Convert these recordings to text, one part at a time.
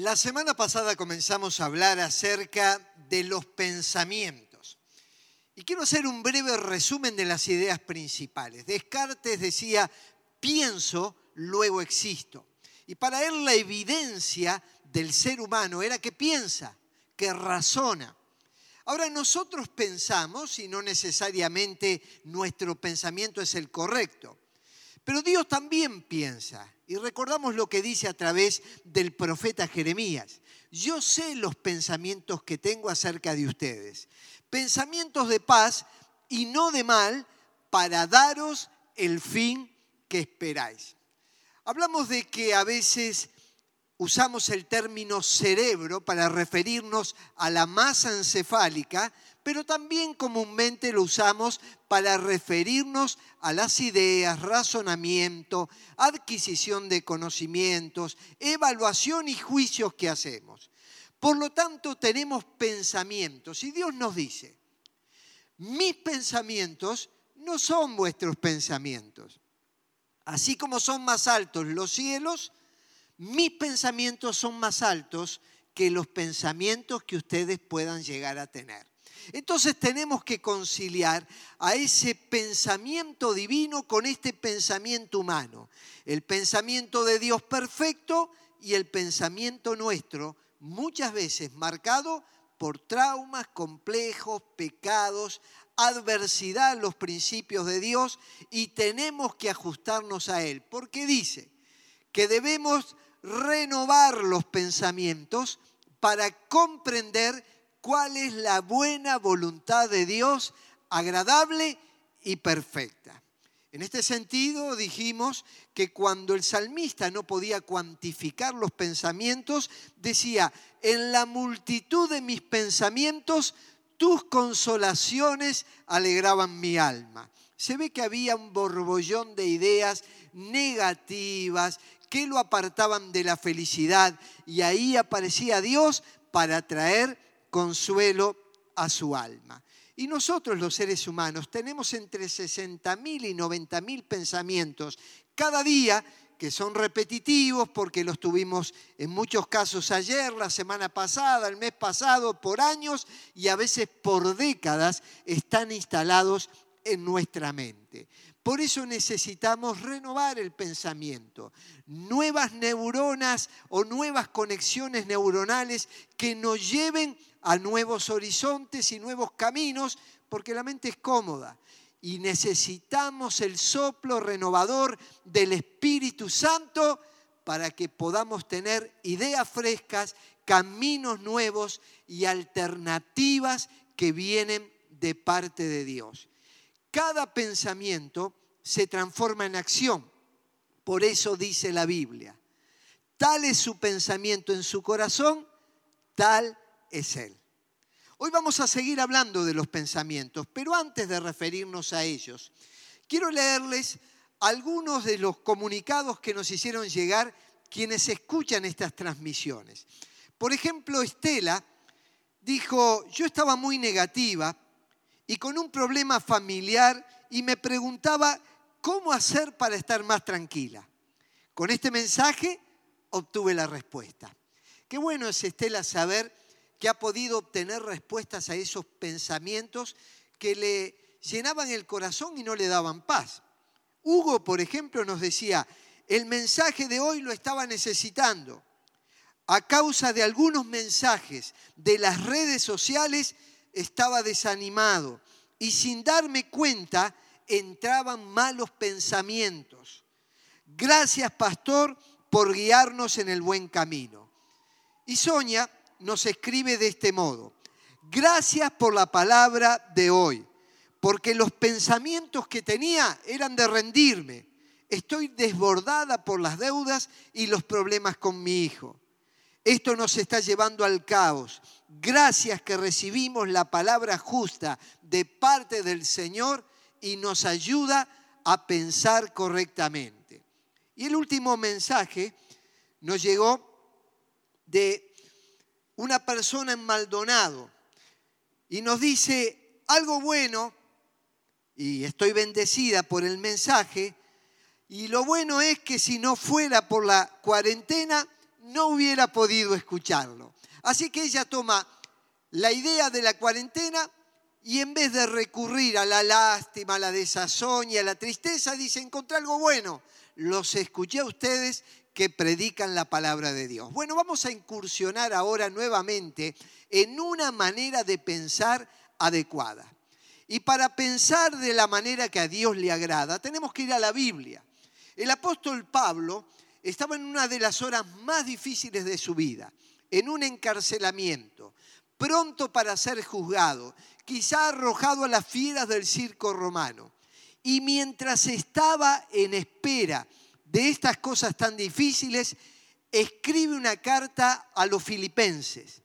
La semana pasada comenzamos a hablar acerca de los pensamientos. Y quiero hacer un breve resumen de las ideas principales. Descartes decía, pienso, luego existo. Y para él la evidencia del ser humano era que piensa, que razona. Ahora nosotros pensamos, y no necesariamente nuestro pensamiento es el correcto, pero Dios también piensa. Y recordamos lo que dice a través del profeta Jeremías. Yo sé los pensamientos que tengo acerca de ustedes. Pensamientos de paz y no de mal para daros el fin que esperáis. Hablamos de que a veces usamos el término cerebro para referirnos a la masa encefálica, pero también comúnmente lo usamos para referirnos a las ideas, razonamiento, adquisición de conocimientos, evaluación y juicios que hacemos. Por lo tanto, tenemos pensamientos y Dios nos dice, mis pensamientos no son vuestros pensamientos. Así como son más altos los cielos, mis pensamientos son más altos que los pensamientos que ustedes puedan llegar a tener. Entonces tenemos que conciliar a ese pensamiento divino con este pensamiento humano. El pensamiento de Dios perfecto y el pensamiento nuestro, muchas veces marcado por traumas complejos, pecados, adversidad a los principios de Dios y tenemos que ajustarnos a Él. Porque dice que debemos renovar los pensamientos para comprender cuál es la buena voluntad de Dios, agradable y perfecta. En este sentido dijimos que cuando el salmista no podía cuantificar los pensamientos, decía, en la multitud de mis pensamientos, tus consolaciones alegraban mi alma. Se ve que había un borbollón de ideas negativas que lo apartaban de la felicidad y ahí aparecía Dios para traer consuelo a su alma. Y nosotros los seres humanos tenemos entre 60.000 y 90.000 pensamientos cada día que son repetitivos porque los tuvimos en muchos casos ayer, la semana pasada, el mes pasado, por años y a veces por décadas están instalados en nuestra mente. Por eso necesitamos renovar el pensamiento, nuevas neuronas o nuevas conexiones neuronales que nos lleven a nuevos horizontes y nuevos caminos, porque la mente es cómoda. Y necesitamos el soplo renovador del Espíritu Santo para que podamos tener ideas frescas, caminos nuevos y alternativas que vienen de parte de Dios. Cada pensamiento se transforma en acción. Por eso dice la Biblia, tal es su pensamiento en su corazón, tal es Él. Hoy vamos a seguir hablando de los pensamientos, pero antes de referirnos a ellos, quiero leerles algunos de los comunicados que nos hicieron llegar quienes escuchan estas transmisiones. Por ejemplo, Estela dijo, yo estaba muy negativa y con un problema familiar y me preguntaba cómo hacer para estar más tranquila. Con este mensaje obtuve la respuesta. Qué bueno es, Estela, saber que ha podido obtener respuestas a esos pensamientos que le llenaban el corazón y no le daban paz. Hugo, por ejemplo, nos decía, el mensaje de hoy lo estaba necesitando. A causa de algunos mensajes de las redes sociales, estaba desanimado y sin darme cuenta entraban malos pensamientos. Gracias, pastor, por guiarnos en el buen camino. Y Sonia nos escribe de este modo. Gracias por la palabra de hoy, porque los pensamientos que tenía eran de rendirme. Estoy desbordada por las deudas y los problemas con mi hijo. Esto nos está llevando al caos. Gracias que recibimos la palabra justa de parte del Señor y nos ayuda a pensar correctamente. Y el último mensaje nos llegó de una persona en Maldonado y nos dice algo bueno, y estoy bendecida por el mensaje, y lo bueno es que si no fuera por la cuarentena, no hubiera podido escucharlo. Así que ella toma la idea de la cuarentena y en vez de recurrir a la lástima, a la desazón y a la tristeza, dice, encontré algo bueno. Los escuché a ustedes que predican la palabra de Dios. Bueno, vamos a incursionar ahora nuevamente en una manera de pensar adecuada. Y para pensar de la manera que a Dios le agrada, tenemos que ir a la Biblia. El apóstol Pablo estaba en una de las horas más difíciles de su vida, en un encarcelamiento, pronto para ser juzgado, quizá arrojado a las fieras del circo romano. Y mientras estaba en espera de estas cosas tan difíciles, escribe una carta a los filipenses.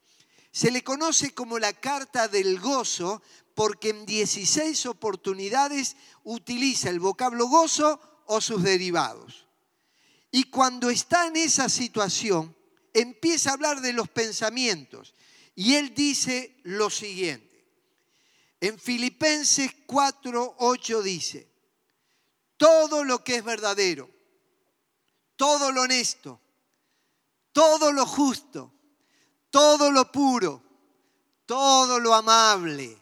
Se le conoce como la carta del gozo porque en 16 oportunidades utiliza el vocablo gozo o sus derivados. Y cuando está en esa situación, empieza a hablar de los pensamientos. Y él dice lo siguiente. En Filipenses 4, 8 dice, todo lo que es verdadero, todo lo honesto, todo lo justo, todo lo puro, todo lo amable,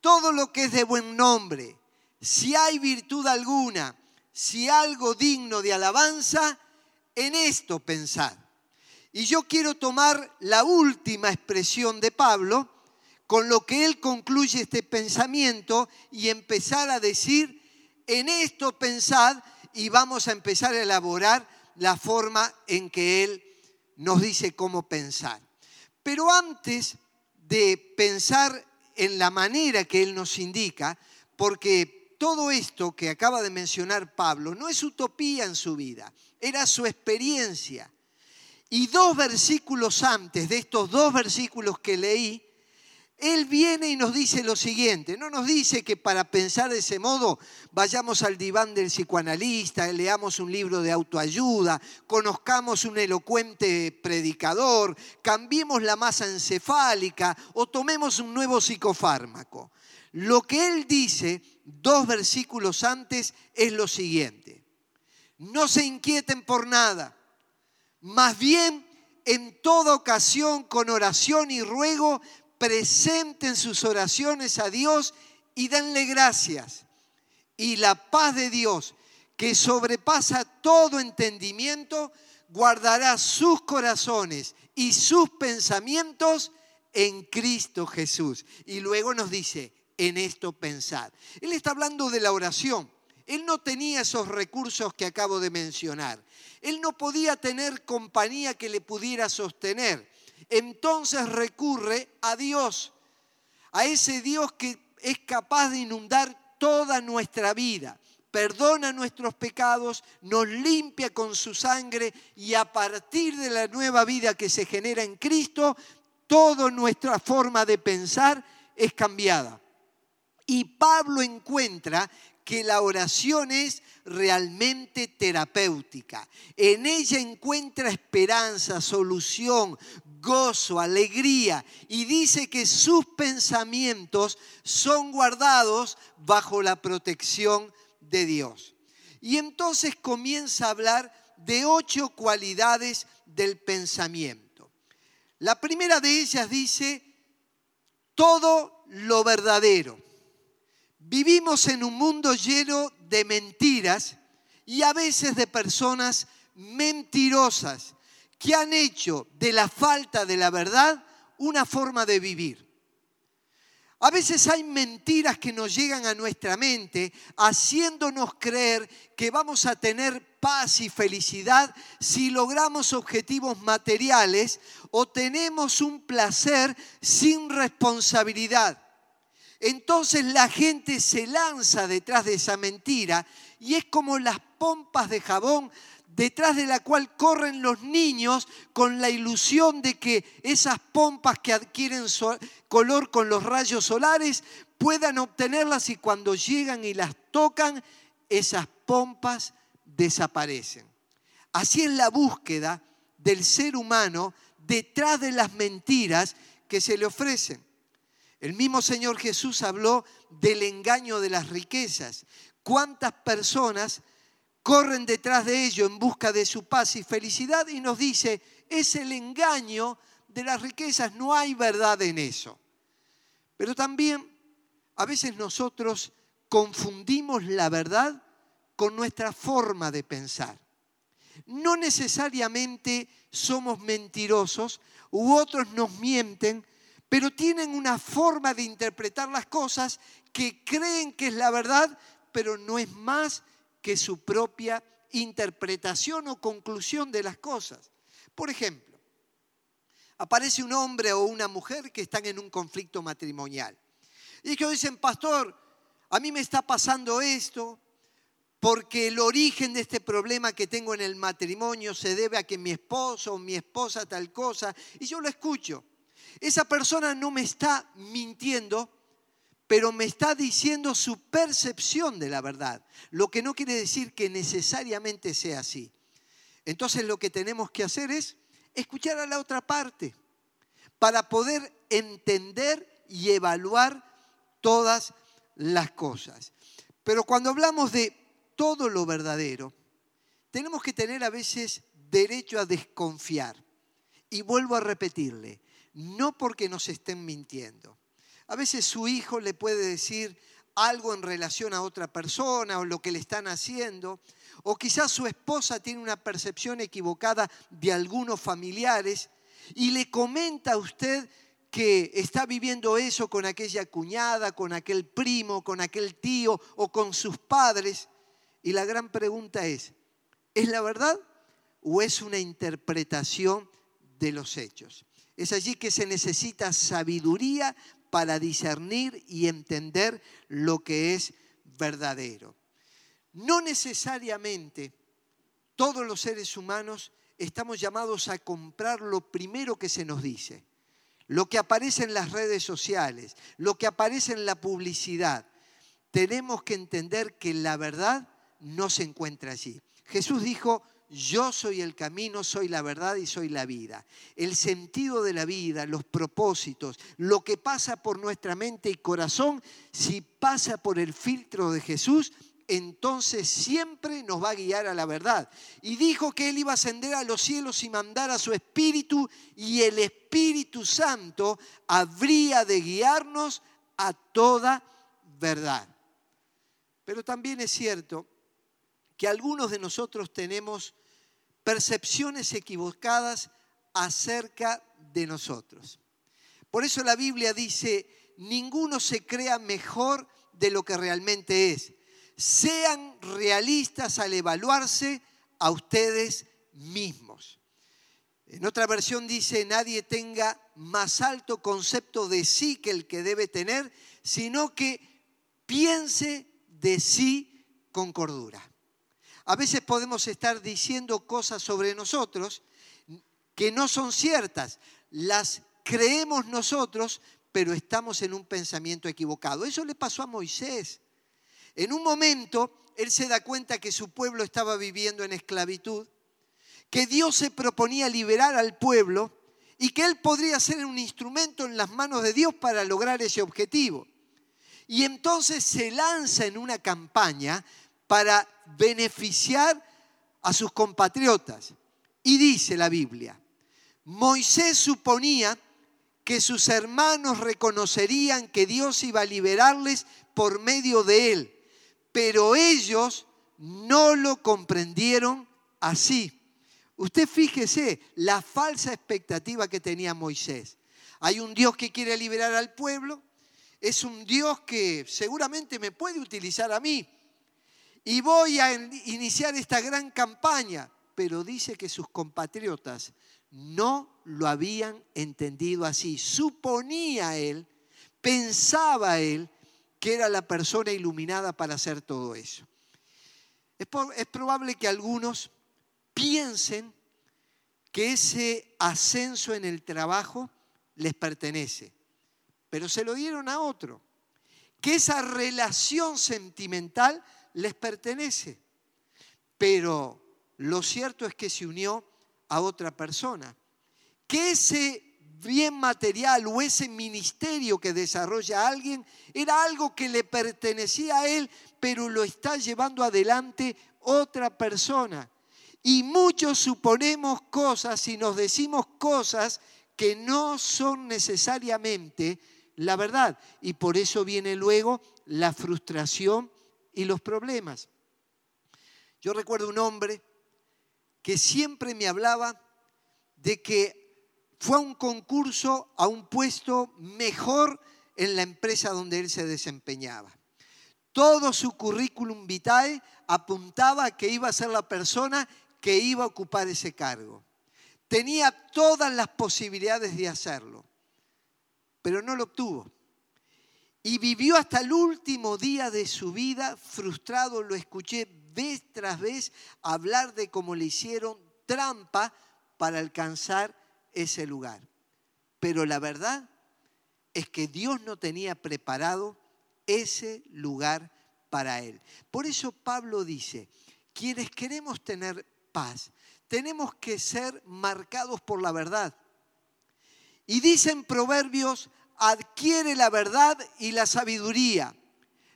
todo lo que es de buen nombre, si hay virtud alguna, si algo digno de alabanza, en esto pensad. Y yo quiero tomar la última expresión de Pablo, con lo que él concluye este pensamiento y empezar a decir, en esto pensad y vamos a empezar a elaborar la forma en que él nos dice cómo pensar. Pero antes de pensar en la manera que Él nos indica, porque todo esto que acaba de mencionar Pablo no es utopía en su vida, era su experiencia. Y dos versículos antes de estos dos versículos que leí, él viene y nos dice lo siguiente, no nos dice que para pensar de ese modo vayamos al diván del psicoanalista, leamos un libro de autoayuda, conozcamos un elocuente predicador, cambiemos la masa encefálica o tomemos un nuevo psicofármaco. Lo que él dice dos versículos antes es lo siguiente, no se inquieten por nada, más bien en toda ocasión con oración y ruego presenten sus oraciones a Dios y denle gracias. Y la paz de Dios, que sobrepasa todo entendimiento, guardará sus corazones y sus pensamientos en Cristo Jesús. Y luego nos dice, en esto pensad. Él está hablando de la oración. Él no tenía esos recursos que acabo de mencionar. Él no podía tener compañía que le pudiera sostener entonces recurre a Dios, a ese Dios que es capaz de inundar toda nuestra vida, perdona nuestros pecados, nos limpia con su sangre y a partir de la nueva vida que se genera en Cristo, toda nuestra forma de pensar es cambiada. Y Pablo encuentra que la oración es realmente terapéutica. En ella encuentra esperanza, solución, gozo, alegría y dice que sus pensamientos son guardados bajo la protección de Dios. Y entonces comienza a hablar de ocho cualidades del pensamiento. La primera de ellas dice, todo lo verdadero. Vivimos en un mundo lleno de mentiras y a veces de personas mentirosas que han hecho de la falta de la verdad una forma de vivir. A veces hay mentiras que nos llegan a nuestra mente haciéndonos creer que vamos a tener paz y felicidad si logramos objetivos materiales o tenemos un placer sin responsabilidad. Entonces la gente se lanza detrás de esa mentira y es como las pompas de jabón detrás de la cual corren los niños con la ilusión de que esas pompas que adquieren color con los rayos solares puedan obtenerlas y cuando llegan y las tocan, esas pompas desaparecen. Así es la búsqueda del ser humano detrás de las mentiras que se le ofrecen. El mismo Señor Jesús habló del engaño de las riquezas. ¿Cuántas personas corren detrás de ello en busca de su paz y felicidad? Y nos dice, es el engaño de las riquezas, no hay verdad en eso. Pero también a veces nosotros confundimos la verdad con nuestra forma de pensar. No necesariamente somos mentirosos u otros nos mienten, pero tienen una forma de interpretar las cosas que creen que es la verdad, pero no es más que su propia interpretación o conclusión de las cosas. Por ejemplo, aparece un hombre o una mujer que están en un conflicto matrimonial. Y que dicen, pastor, a mí me está pasando esto, porque el origen de este problema que tengo en el matrimonio se debe a que mi esposo o mi esposa tal cosa, y yo lo escucho. Esa persona no me está mintiendo, pero me está diciendo su percepción de la verdad, lo que no quiere decir que necesariamente sea así. Entonces lo que tenemos que hacer es escuchar a la otra parte para poder entender y evaluar todas las cosas. Pero cuando hablamos de todo lo verdadero, tenemos que tener a veces derecho a desconfiar. Y vuelvo a repetirle, no porque nos estén mintiendo. A veces su hijo le puede decir algo en relación a otra persona o lo que le están haciendo, o quizás su esposa tiene una percepción equivocada de algunos familiares y le comenta a usted que está viviendo eso con aquella cuñada, con aquel primo, con aquel tío o con sus padres. Y la gran pregunta es, ¿es la verdad o es una interpretación de los hechos? Es allí que se necesita sabiduría para discernir y entender lo que es verdadero. No necesariamente todos los seres humanos estamos llamados a comprar lo primero que se nos dice lo que aparece en las redes sociales, lo que aparece en la publicidad. Tenemos que entender que la verdad no se encuentra allí. Jesús dijo, yo soy el camino, soy la verdad y soy la vida. El sentido de la vida, los propósitos, lo que pasa por nuestra mente y corazón, si pasa por el filtro de Jesús, entonces siempre nos va a guiar a la verdad. Y dijo que Él iba a ascender a los cielos y mandar a su Espíritu y el Espíritu Santo habría de guiarnos a toda verdad. Pero también es cierto que algunos de nosotros tenemos percepciones equivocadas acerca de nosotros. Por eso la Biblia dice, ninguno se crea mejor de lo que realmente es sean realistas al evaluarse a ustedes mismos. En otra versión dice, nadie tenga más alto concepto de sí que el que debe tener, sino que piense de sí con cordura. A veces podemos estar diciendo cosas sobre nosotros que no son ciertas, las creemos nosotros, pero estamos en un pensamiento equivocado. Eso le pasó a Moisés. En un momento, él se da cuenta que su pueblo estaba viviendo en esclavitud, que Dios se proponía liberar al pueblo y que él podría ser un instrumento en las manos de Dios para lograr ese objetivo. Y entonces se lanza en una campaña para beneficiar a sus compatriotas. Y dice la Biblia, Moisés suponía que sus hermanos reconocerían que Dios iba a liberarles por medio de él pero ellos no lo comprendieron así. Usted fíjese la falsa expectativa que tenía Moisés. Hay un Dios que quiere liberar al pueblo, es un Dios que seguramente me puede utilizar a mí. Y voy a iniciar esta gran campaña, pero dice que sus compatriotas no lo habían entendido así. Suponía él, pensaba él, que era la persona iluminada para hacer todo eso. Es, es probable que algunos piensen que ese ascenso en el trabajo les pertenece, pero se lo dieron a otro, que esa relación sentimental les pertenece, pero lo cierto es que se unió a otra persona, que ese bien material o ese ministerio que desarrolla alguien era algo que le pertenecía a él, pero lo está llevando adelante otra persona. Y muchos suponemos cosas y nos decimos cosas que no son necesariamente la verdad. Y por eso viene luego la frustración y los problemas. Yo recuerdo un hombre que siempre me hablaba de que fue a un concurso, a un puesto mejor en la empresa donde él se desempeñaba. Todo su currículum vitae apuntaba a que iba a ser la persona que iba a ocupar ese cargo. Tenía todas las posibilidades de hacerlo, pero no lo obtuvo. Y vivió hasta el último día de su vida frustrado. Lo escuché vez tras vez hablar de cómo le hicieron trampa para alcanzar ese lugar. Pero la verdad es que Dios no tenía preparado ese lugar para él. Por eso Pablo dice, quienes queremos tener paz. Tenemos que ser marcados por la verdad. Y dicen Proverbios, adquiere la verdad y la sabiduría,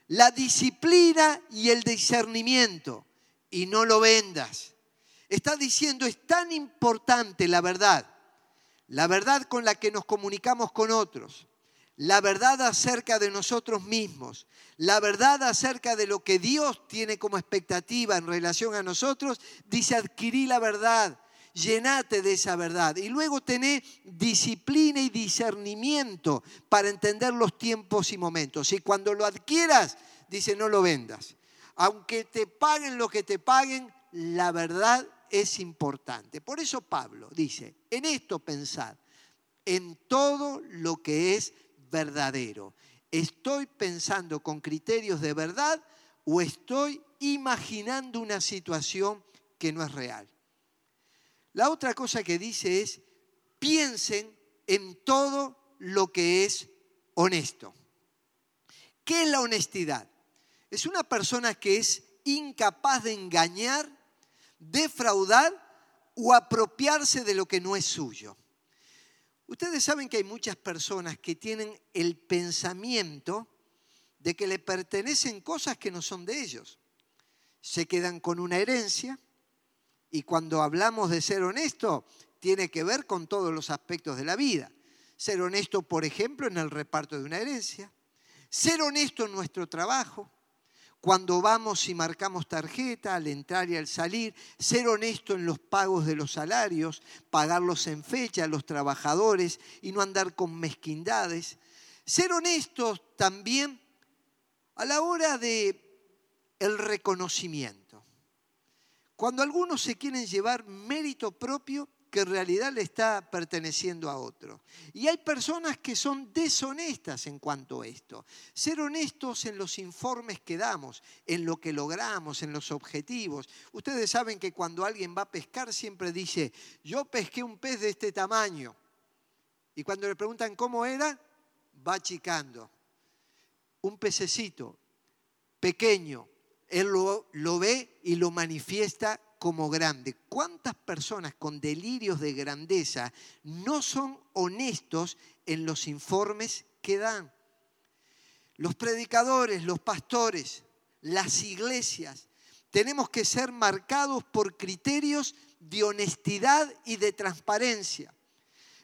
la disciplina y el discernimiento, y no lo vendas. Está diciendo, es tan importante la verdad, la verdad con la que nos comunicamos con otros, la verdad acerca de nosotros mismos, la verdad acerca de lo que Dios tiene como expectativa en relación a nosotros, dice adquirí la verdad, llenate de esa verdad. Y luego tené disciplina y discernimiento para entender los tiempos y momentos. Y cuando lo adquieras, dice no lo vendas. Aunque te paguen lo que te paguen, la verdad es importante. Por eso Pablo dice, en esto pensad, en todo lo que es verdadero. ¿Estoy pensando con criterios de verdad o estoy imaginando una situación que no es real? La otra cosa que dice es, piensen en todo lo que es honesto. ¿Qué es la honestidad? Es una persona que es incapaz de engañar, defraudar o apropiarse de lo que no es suyo. Ustedes saben que hay muchas personas que tienen el pensamiento de que le pertenecen cosas que no son de ellos. Se quedan con una herencia y cuando hablamos de ser honesto, tiene que ver con todos los aspectos de la vida. Ser honesto, por ejemplo, en el reparto de una herencia. Ser honesto en nuestro trabajo cuando vamos y marcamos tarjeta al entrar y al salir, ser honesto en los pagos de los salarios, pagarlos en fecha a los trabajadores y no andar con mezquindades. Ser honestos también a la hora de el reconocimiento. Cuando algunos se quieren llevar mérito propio, que en realidad le está perteneciendo a otro. Y hay personas que son deshonestas en cuanto a esto. Ser honestos en los informes que damos, en lo que logramos, en los objetivos. Ustedes saben que cuando alguien va a pescar siempre dice, yo pesqué un pez de este tamaño. Y cuando le preguntan cómo era, va achicando. Un pececito pequeño, él lo, ve y lo manifiesta como grande. ¿Cuántas personas con delirios de grandeza no son honestos en los informes que dan? Los predicadores, los pastores, las iglesias, tenemos que ser marcados por criterios de honestidad y de transparencia.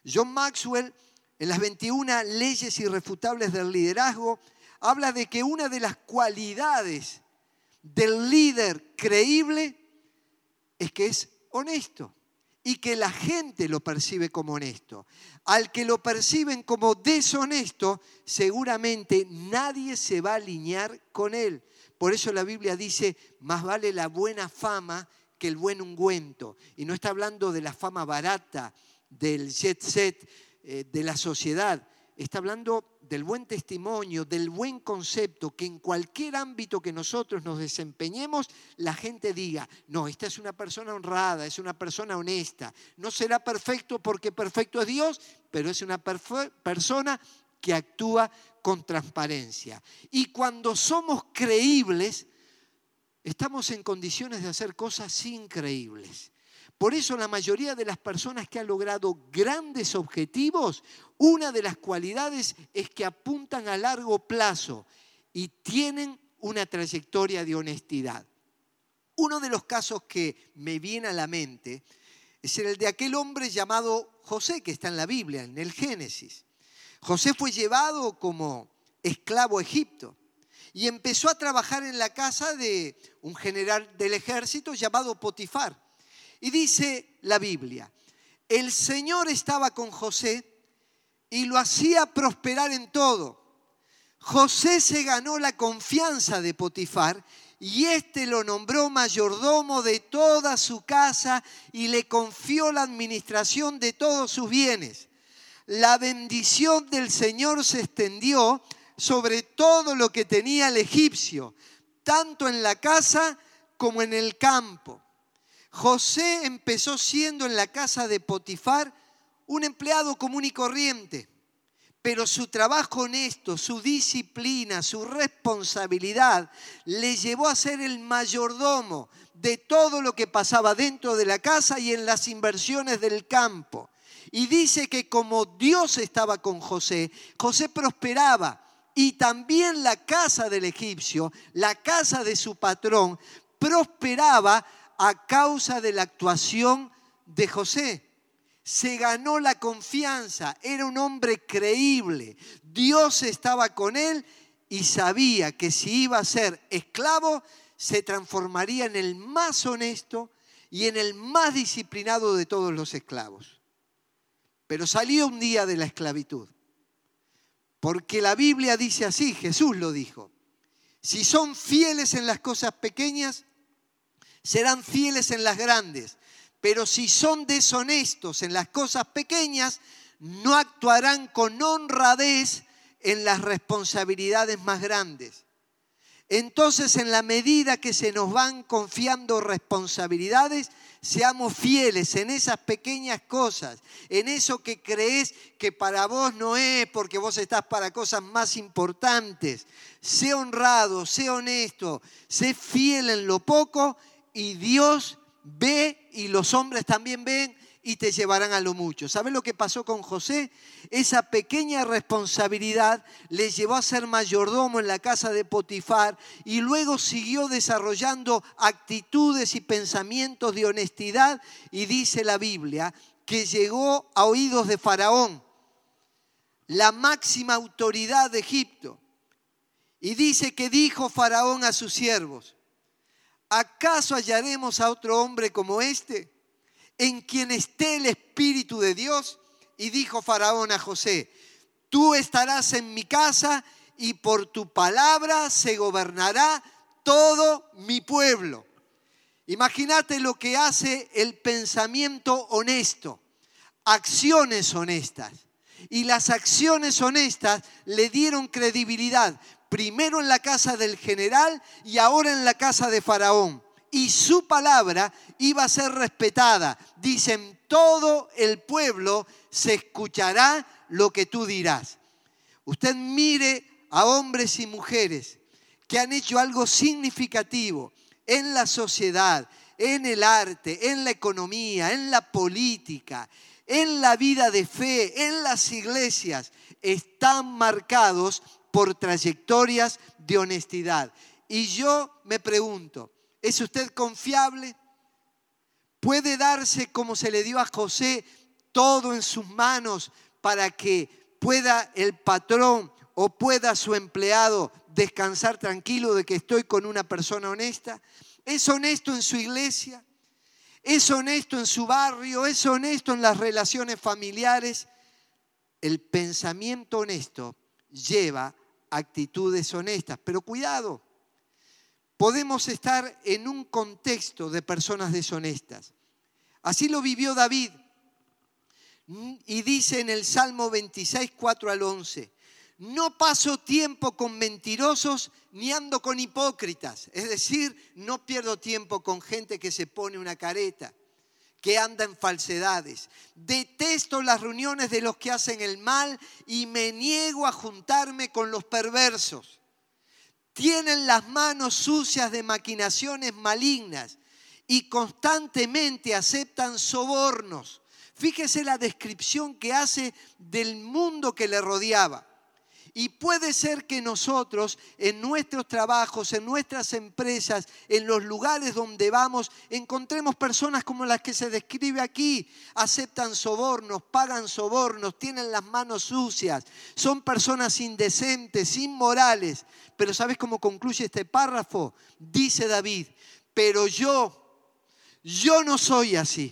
John Maxwell, en las 21 leyes irrefutables del liderazgo, habla de que una de las cualidades del líder creíble es que es honesto y que la gente lo percibe como honesto. Al que lo perciben como deshonesto, seguramente nadie se va a alinear con él. Por eso la Biblia dice, más vale la buena fama que el buen ungüento. Y no está hablando de la fama barata, del jet set, eh, de la sociedad. Está hablando del buen testimonio, del buen concepto, que en cualquier ámbito que nosotros nos desempeñemos, la gente diga, no, esta es una persona honrada, es una persona honesta. No será perfecto porque perfecto es Dios, pero es una persona que actúa con transparencia. Y cuando somos creíbles, estamos en condiciones de hacer cosas increíbles. Por eso la mayoría de las personas que han logrado grandes objetivos, una de las cualidades es que apuntan a largo plazo y tienen una trayectoria de honestidad. Uno de los casos que me viene a la mente es el de aquel hombre llamado José, que está en la Biblia, en el Génesis. José fue llevado como esclavo a Egipto y empezó a trabajar en la casa de un general del ejército llamado Potifar. Y dice la Biblia, el Señor estaba con José y lo hacía prosperar en todo. José se ganó la confianza de Potifar y éste lo nombró mayordomo de toda su casa y le confió la administración de todos sus bienes. La bendición del Señor se extendió sobre todo lo que tenía el egipcio, tanto en la casa como en el campo. José empezó siendo en la casa de Potifar un empleado común y corriente, pero su trabajo honesto, su disciplina, su responsabilidad le llevó a ser el mayordomo de todo lo que pasaba dentro de la casa y en las inversiones del campo. Y dice que como Dios estaba con José, José prosperaba y también la casa del egipcio, la casa de su patrón, prosperaba a causa de la actuación de José. Se ganó la confianza, era un hombre creíble, Dios estaba con él y sabía que si iba a ser esclavo, se transformaría en el más honesto y en el más disciplinado de todos los esclavos. Pero salió un día de la esclavitud porque la Biblia dice así, Jesús lo dijo. Si son fieles en las cosas pequeñas, serán fieles en las grandes. Pero si son deshonestos en las cosas pequeñas, no actuarán con honradez en las responsabilidades más grandes. Entonces, en la medida que se nos van confiando responsabilidades, seamos fieles en esas pequeñas cosas, en eso que crees que para vos no es porque vos estás para cosas más importantes. Sé honrado, sé honesto, sé fiel en lo poco y Dios ve y los hombres también ven y te llevarán a lo mucho. ¿Sabes lo que pasó con José? Esa pequeña responsabilidad le llevó a ser mayordomo en la casa de Potifar y luego siguió desarrollando actitudes y pensamientos de honestidad y dice la Biblia que llegó a oídos de Faraón, la máxima autoridad de Egipto. Y dice que dijo Faraón a sus siervos, ¿acaso hallaremos a otro hombre como este? en quien esté el Espíritu de Dios. Y dijo Faraón a José, tú estarás en mi casa y por tu palabra se gobernará todo mi pueblo. Imagínate lo que hace el pensamiento honesto, acciones honestas. Y las acciones honestas le dieron credibilidad, primero en la casa del general y ahora en la casa de Faraón y su palabra iba a ser respetada. Dicen, todo el pueblo se escuchará lo que tú dirás. Usted mire a hombres y mujeres que han hecho algo significativo en la sociedad, en el arte, en la economía, en la política, en la vida de fe, en las iglesias, están marcados por trayectorias de honestidad. Y yo me pregunto, ¿Es usted confiable? ¿Puede darse como se le dio a José todo en sus manos para que pueda el patrón o pueda su empleado descansar tranquilo de que estoy con una persona honesta? ¿Es honesto en su iglesia? ¿Es honesto en su barrio? ¿Es honesto en las relaciones familiares? El pensamiento honesto lleva actitudes honestas, pero cuidado, podemos estar en un contexto de personas deshonestas. Así lo vivió David. Y dice en el Salmo 26, 4 al 11, no paso tiempo con mentirosos ni ando con hipócritas. Es decir, no pierdo tiempo con gente que se pone una careta, que anda en falsedades. Detesto las reuniones de los que hacen el mal y me niego a juntarme con los perversos tienen las manos sucias de maquinaciones malignas y constantemente aceptan sobornos. Fíjese la descripción que hace del mundo que le rodeaba. Y puede ser que nosotros en nuestros trabajos, en nuestras empresas, en los lugares donde vamos, encontremos personas como las que se describe aquí. Aceptan sobornos, pagan sobornos, tienen las manos sucias, son personas indecentes, inmorales. Pero ¿sabes cómo concluye este párrafo? Dice David, pero yo, yo no soy así.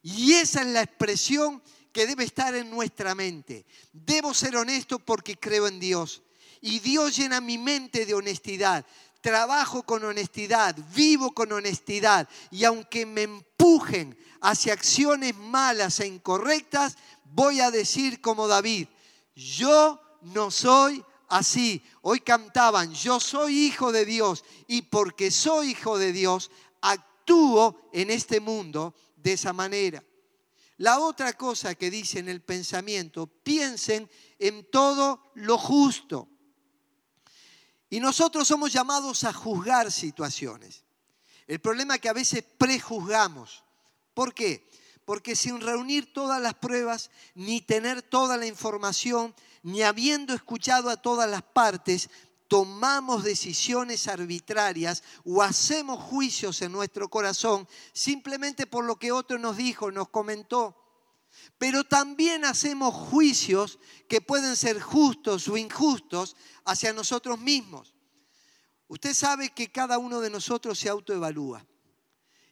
Y esa es la expresión que debe estar en nuestra mente. Debo ser honesto porque creo en Dios. Y Dios llena mi mente de honestidad. Trabajo con honestidad, vivo con honestidad. Y aunque me empujen hacia acciones malas e incorrectas, voy a decir como David, yo no soy así. Hoy cantaban, yo soy hijo de Dios y porque soy hijo de Dios, actúo en este mundo de esa manera. La otra cosa que dice en el pensamiento, piensen en todo lo justo. Y nosotros somos llamados a juzgar situaciones. El problema es que a veces prejuzgamos. ¿Por qué? Porque sin reunir todas las pruebas, ni tener toda la información, ni habiendo escuchado a todas las partes, tomamos decisiones arbitrarias o hacemos juicios en nuestro corazón simplemente por lo que otro nos dijo, nos comentó. Pero también hacemos juicios que pueden ser justos o injustos hacia nosotros mismos. Usted sabe que cada uno de nosotros se autoevalúa.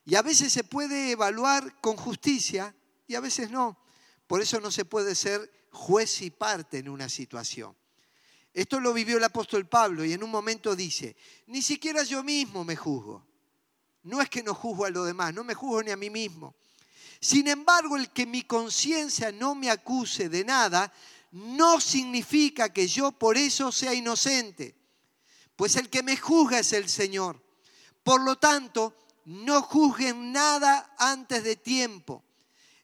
Y a veces se puede evaluar con justicia y a veces no. Por eso no se puede ser juez y parte en una situación. Esto lo vivió el apóstol Pablo y en un momento dice, ni siquiera yo mismo me juzgo. No es que no juzgo a los demás, no me juzgo ni a mí mismo. Sin embargo, el que mi conciencia no me acuse de nada, no significa que yo por eso sea inocente, pues el que me juzga es el Señor. Por lo tanto, no juzguen nada antes de tiempo.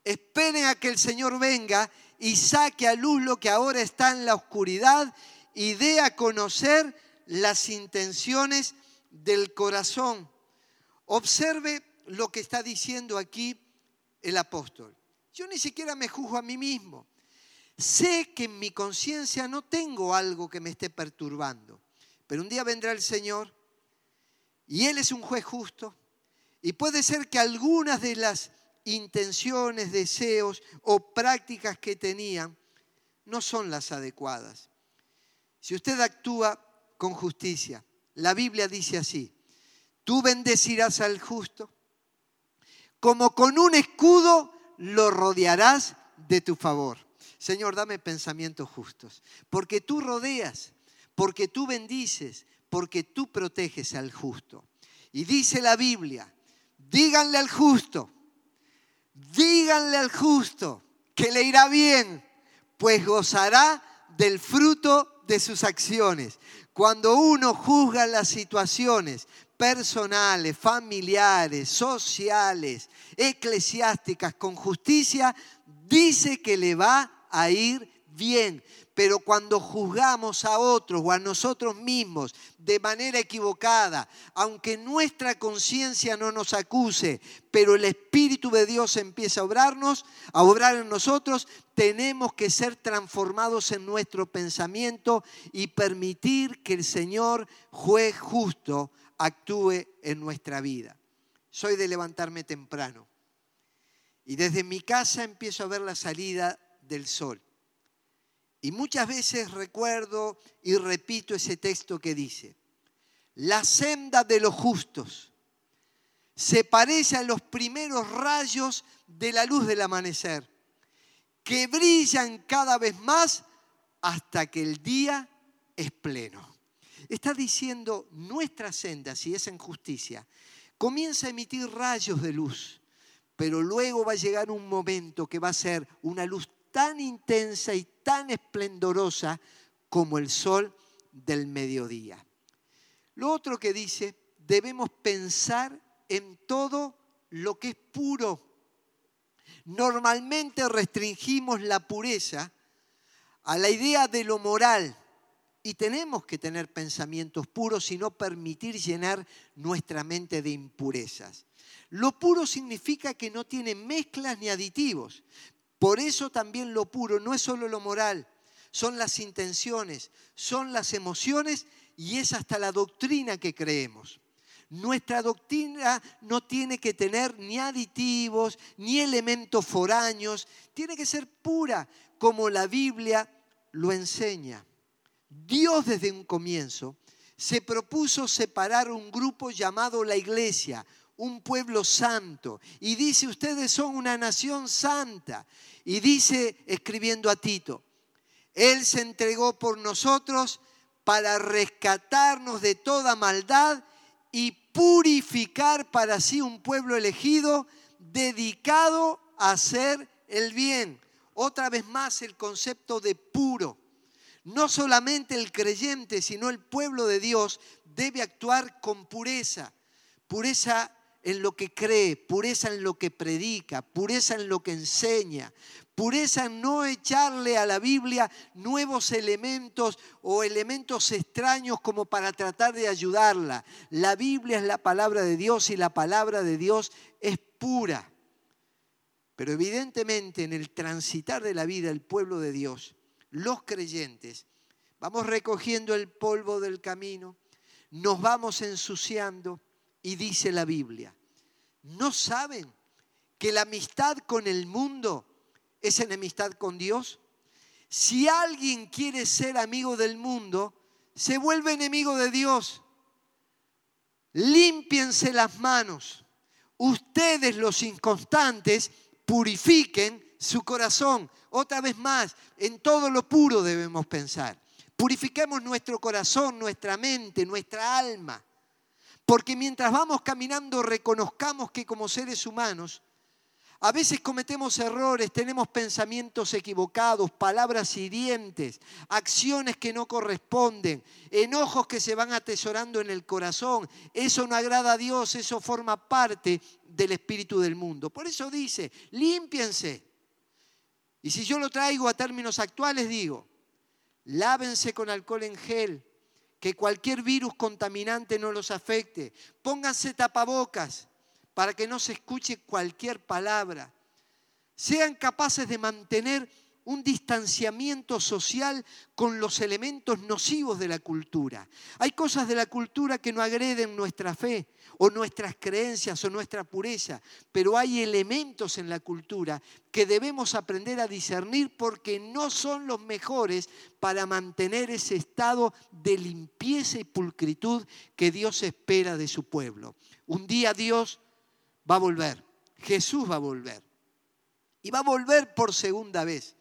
Esperen a que el Señor venga y saque a luz lo que ahora está en la oscuridad y dé a conocer las intenciones del corazón. Observe lo que está diciendo aquí el apóstol. Yo ni siquiera me juzgo a mí mismo. Sé que en mi conciencia no tengo algo que me esté perturbando, pero un día vendrá el Señor y Él es un juez justo y puede ser que algunas de las intenciones, deseos o prácticas que tenían no son las adecuadas. Si usted actúa con justicia, la Biblia dice así, tú bendecirás al justo, como con un escudo lo rodearás de tu favor. Señor, dame pensamientos justos, porque tú rodeas, porque tú bendices, porque tú proteges al justo. Y dice la Biblia, díganle al justo, díganle al justo que le irá bien, pues gozará del fruto de sus acciones. Cuando uno juzga las situaciones personales, familiares, sociales, eclesiásticas con justicia, dice que le va a ir bien. Pero cuando juzgamos a otros o a nosotros mismos de manera equivocada, aunque nuestra conciencia no nos acuse, pero el Espíritu de Dios empieza a obrarnos, a obrar en nosotros, tenemos que ser transformados en nuestro pensamiento y permitir que el Señor, juez justo, actúe en nuestra vida. Soy de levantarme temprano y desde mi casa empiezo a ver la salida del sol. Y muchas veces recuerdo y repito ese texto que dice, la senda de los justos se parece a los primeros rayos de la luz del amanecer, que brillan cada vez más hasta que el día es pleno. Está diciendo, nuestra senda, si es en justicia, comienza a emitir rayos de luz, pero luego va a llegar un momento que va a ser una luz tan intensa y tan esplendorosa como el sol del mediodía. Lo otro que dice, debemos pensar en todo lo que es puro. Normalmente restringimos la pureza a la idea de lo moral y tenemos que tener pensamientos puros y no permitir llenar nuestra mente de impurezas. Lo puro significa que no tiene mezclas ni aditivos, por eso también lo puro no es solo lo moral, son las intenciones, son las emociones y es hasta la doctrina que creemos. Nuestra doctrina no tiene que tener ni aditivos, ni elementos foráneos, tiene que ser pura, como la Biblia lo enseña. Dios desde un comienzo se propuso separar un grupo llamado la iglesia, un pueblo santo. Y dice, ustedes son una nación santa. Y dice, escribiendo a Tito, Él se entregó por nosotros para rescatarnos de toda maldad y purificar para sí un pueblo elegido dedicado a hacer el bien. Otra vez más el concepto de puro. No solamente el creyente, sino el pueblo de Dios debe actuar con pureza. Pureza en lo que cree, pureza en lo que predica, pureza en lo que enseña, pureza en no echarle a la Biblia nuevos elementos o elementos extraños como para tratar de ayudarla. La Biblia es la palabra de Dios y la palabra de Dios es pura. Pero evidentemente en el transitar de la vida el pueblo de Dios, los creyentes, vamos recogiendo el polvo del camino, nos vamos ensuciando, y dice la Biblia, ¿no saben que la amistad con el mundo es enemistad con Dios? Si alguien quiere ser amigo del mundo, se vuelve enemigo de Dios. Límpiense las manos. Ustedes los inconstantes purifiquen su corazón. Otra vez más, en todo lo puro debemos pensar. Purifiquemos nuestro corazón, nuestra mente, nuestra alma. Porque mientras vamos caminando reconozcamos que como seres humanos a veces cometemos errores, tenemos pensamientos equivocados, palabras hirientes, acciones que no corresponden, enojos que se van atesorando en el corazón. Eso no agrada a Dios, eso forma parte del espíritu del mundo. Por eso dice, límpiense. Y si yo lo traigo a términos actuales, digo, lávense con alcohol en gel, que cualquier virus contaminante no los afecte. Pónganse tapabocas para que no se escuche cualquier palabra. Sean capaces de mantener un distanciamiento social con los elementos nocivos de la cultura. Hay cosas de la cultura que no agreden nuestra fe o nuestras creencias o nuestra pureza, pero hay elementos en la cultura que debemos aprender a discernir porque no son los mejores para mantener ese estado de limpieza y pulcritud que Dios espera de su pueblo. Un día Dios va a volver, Jesús va a volver. Y va a volver por segunda vez.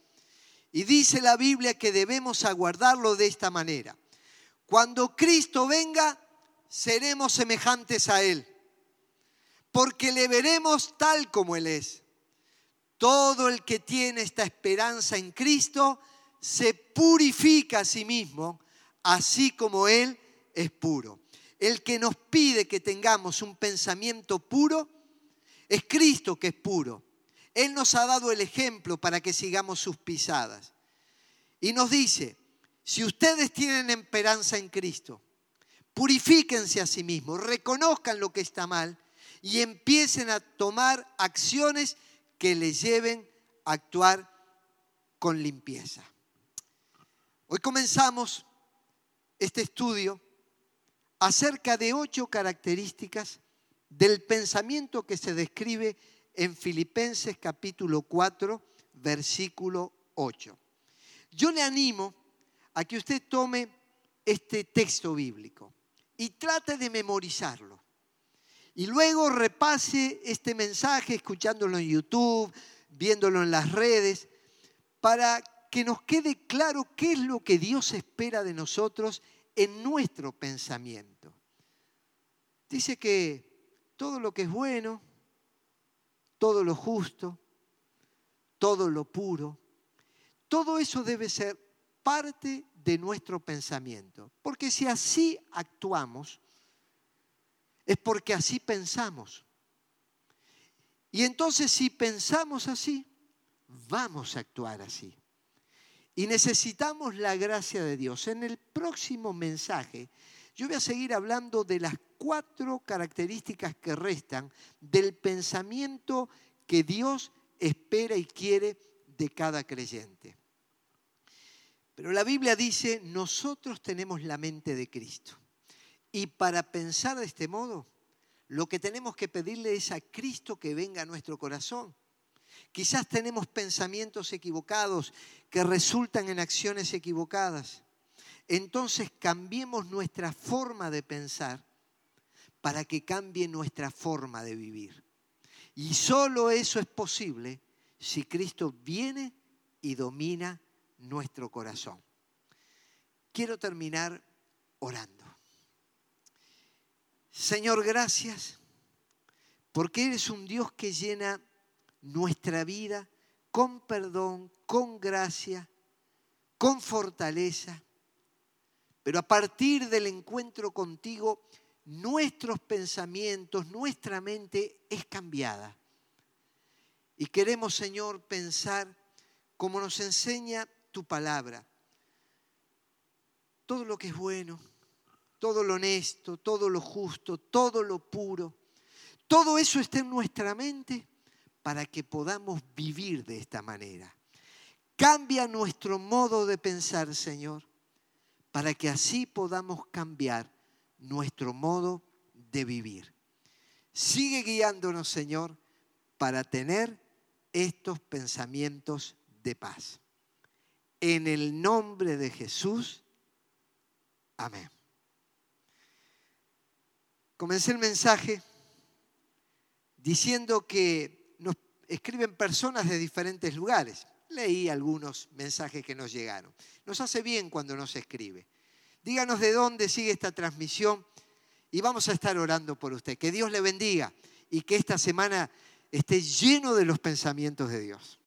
Y dice la Biblia que debemos aguardarlo de esta manera. Cuando Cristo venga, seremos semejantes a Él, porque le veremos tal como Él es. Todo el que tiene esta esperanza en Cristo se purifica a sí mismo, así como Él es puro. El que nos pide que tengamos un pensamiento puro es Cristo que es puro. Él nos ha dado el ejemplo para que sigamos sus pisadas. Y nos dice, si ustedes tienen esperanza en Cristo, purifíquense a sí mismos, reconozcan lo que está mal y empiecen a tomar acciones que les lleven a actuar con limpieza. Hoy comenzamos este estudio acerca de ocho características del pensamiento que se describe en Filipenses capítulo 4, versículo 8. Yo le animo a que usted tome este texto bíblico y trate de memorizarlo. Y luego repase este mensaje escuchándolo en YouTube, viéndolo en las redes, para que nos quede claro qué es lo que Dios espera de nosotros en nuestro pensamiento. Dice que todo lo que es bueno, todo lo justo, todo lo puro, todo eso debe ser parte de nuestro pensamiento. Porque si así actuamos, es porque así pensamos. Y entonces si pensamos así, vamos a actuar así. Y necesitamos la gracia de Dios. En el próximo mensaje yo voy a seguir hablando de las cuatro características que restan del pensamiento que Dios espera y quiere de cada creyente. Pero la Biblia dice, nosotros tenemos la mente de Cristo. Y para pensar de este modo, lo que tenemos que pedirle es a Cristo que venga a nuestro corazón. Quizás tenemos pensamientos equivocados que resultan en acciones equivocadas. Entonces cambiemos nuestra forma de pensar para que cambie nuestra forma de vivir. Y solo eso es posible si Cristo viene y domina nuestro corazón. Quiero terminar orando. Señor, gracias, porque eres un Dios que llena nuestra vida con perdón, con gracia, con fortaleza. Pero a partir del encuentro contigo, nuestros pensamientos, nuestra mente es cambiada. Y queremos, Señor, pensar como nos enseña tu palabra. Todo lo que es bueno, todo lo honesto, todo lo justo, todo lo puro, todo eso está en nuestra mente para que podamos vivir de esta manera. Cambia nuestro modo de pensar, Señor, para que así podamos cambiar nuestro modo de vivir. Sigue guiándonos, Señor, para tener estos pensamientos de paz. En el nombre de Jesús. Amén. Comencé el mensaje diciendo que nos escriben personas de diferentes lugares. Leí algunos mensajes que nos llegaron. Nos hace bien cuando nos escribe. Díganos de dónde sigue esta transmisión y vamos a estar orando por usted. Que Dios le bendiga y que esta semana esté lleno de los pensamientos de Dios.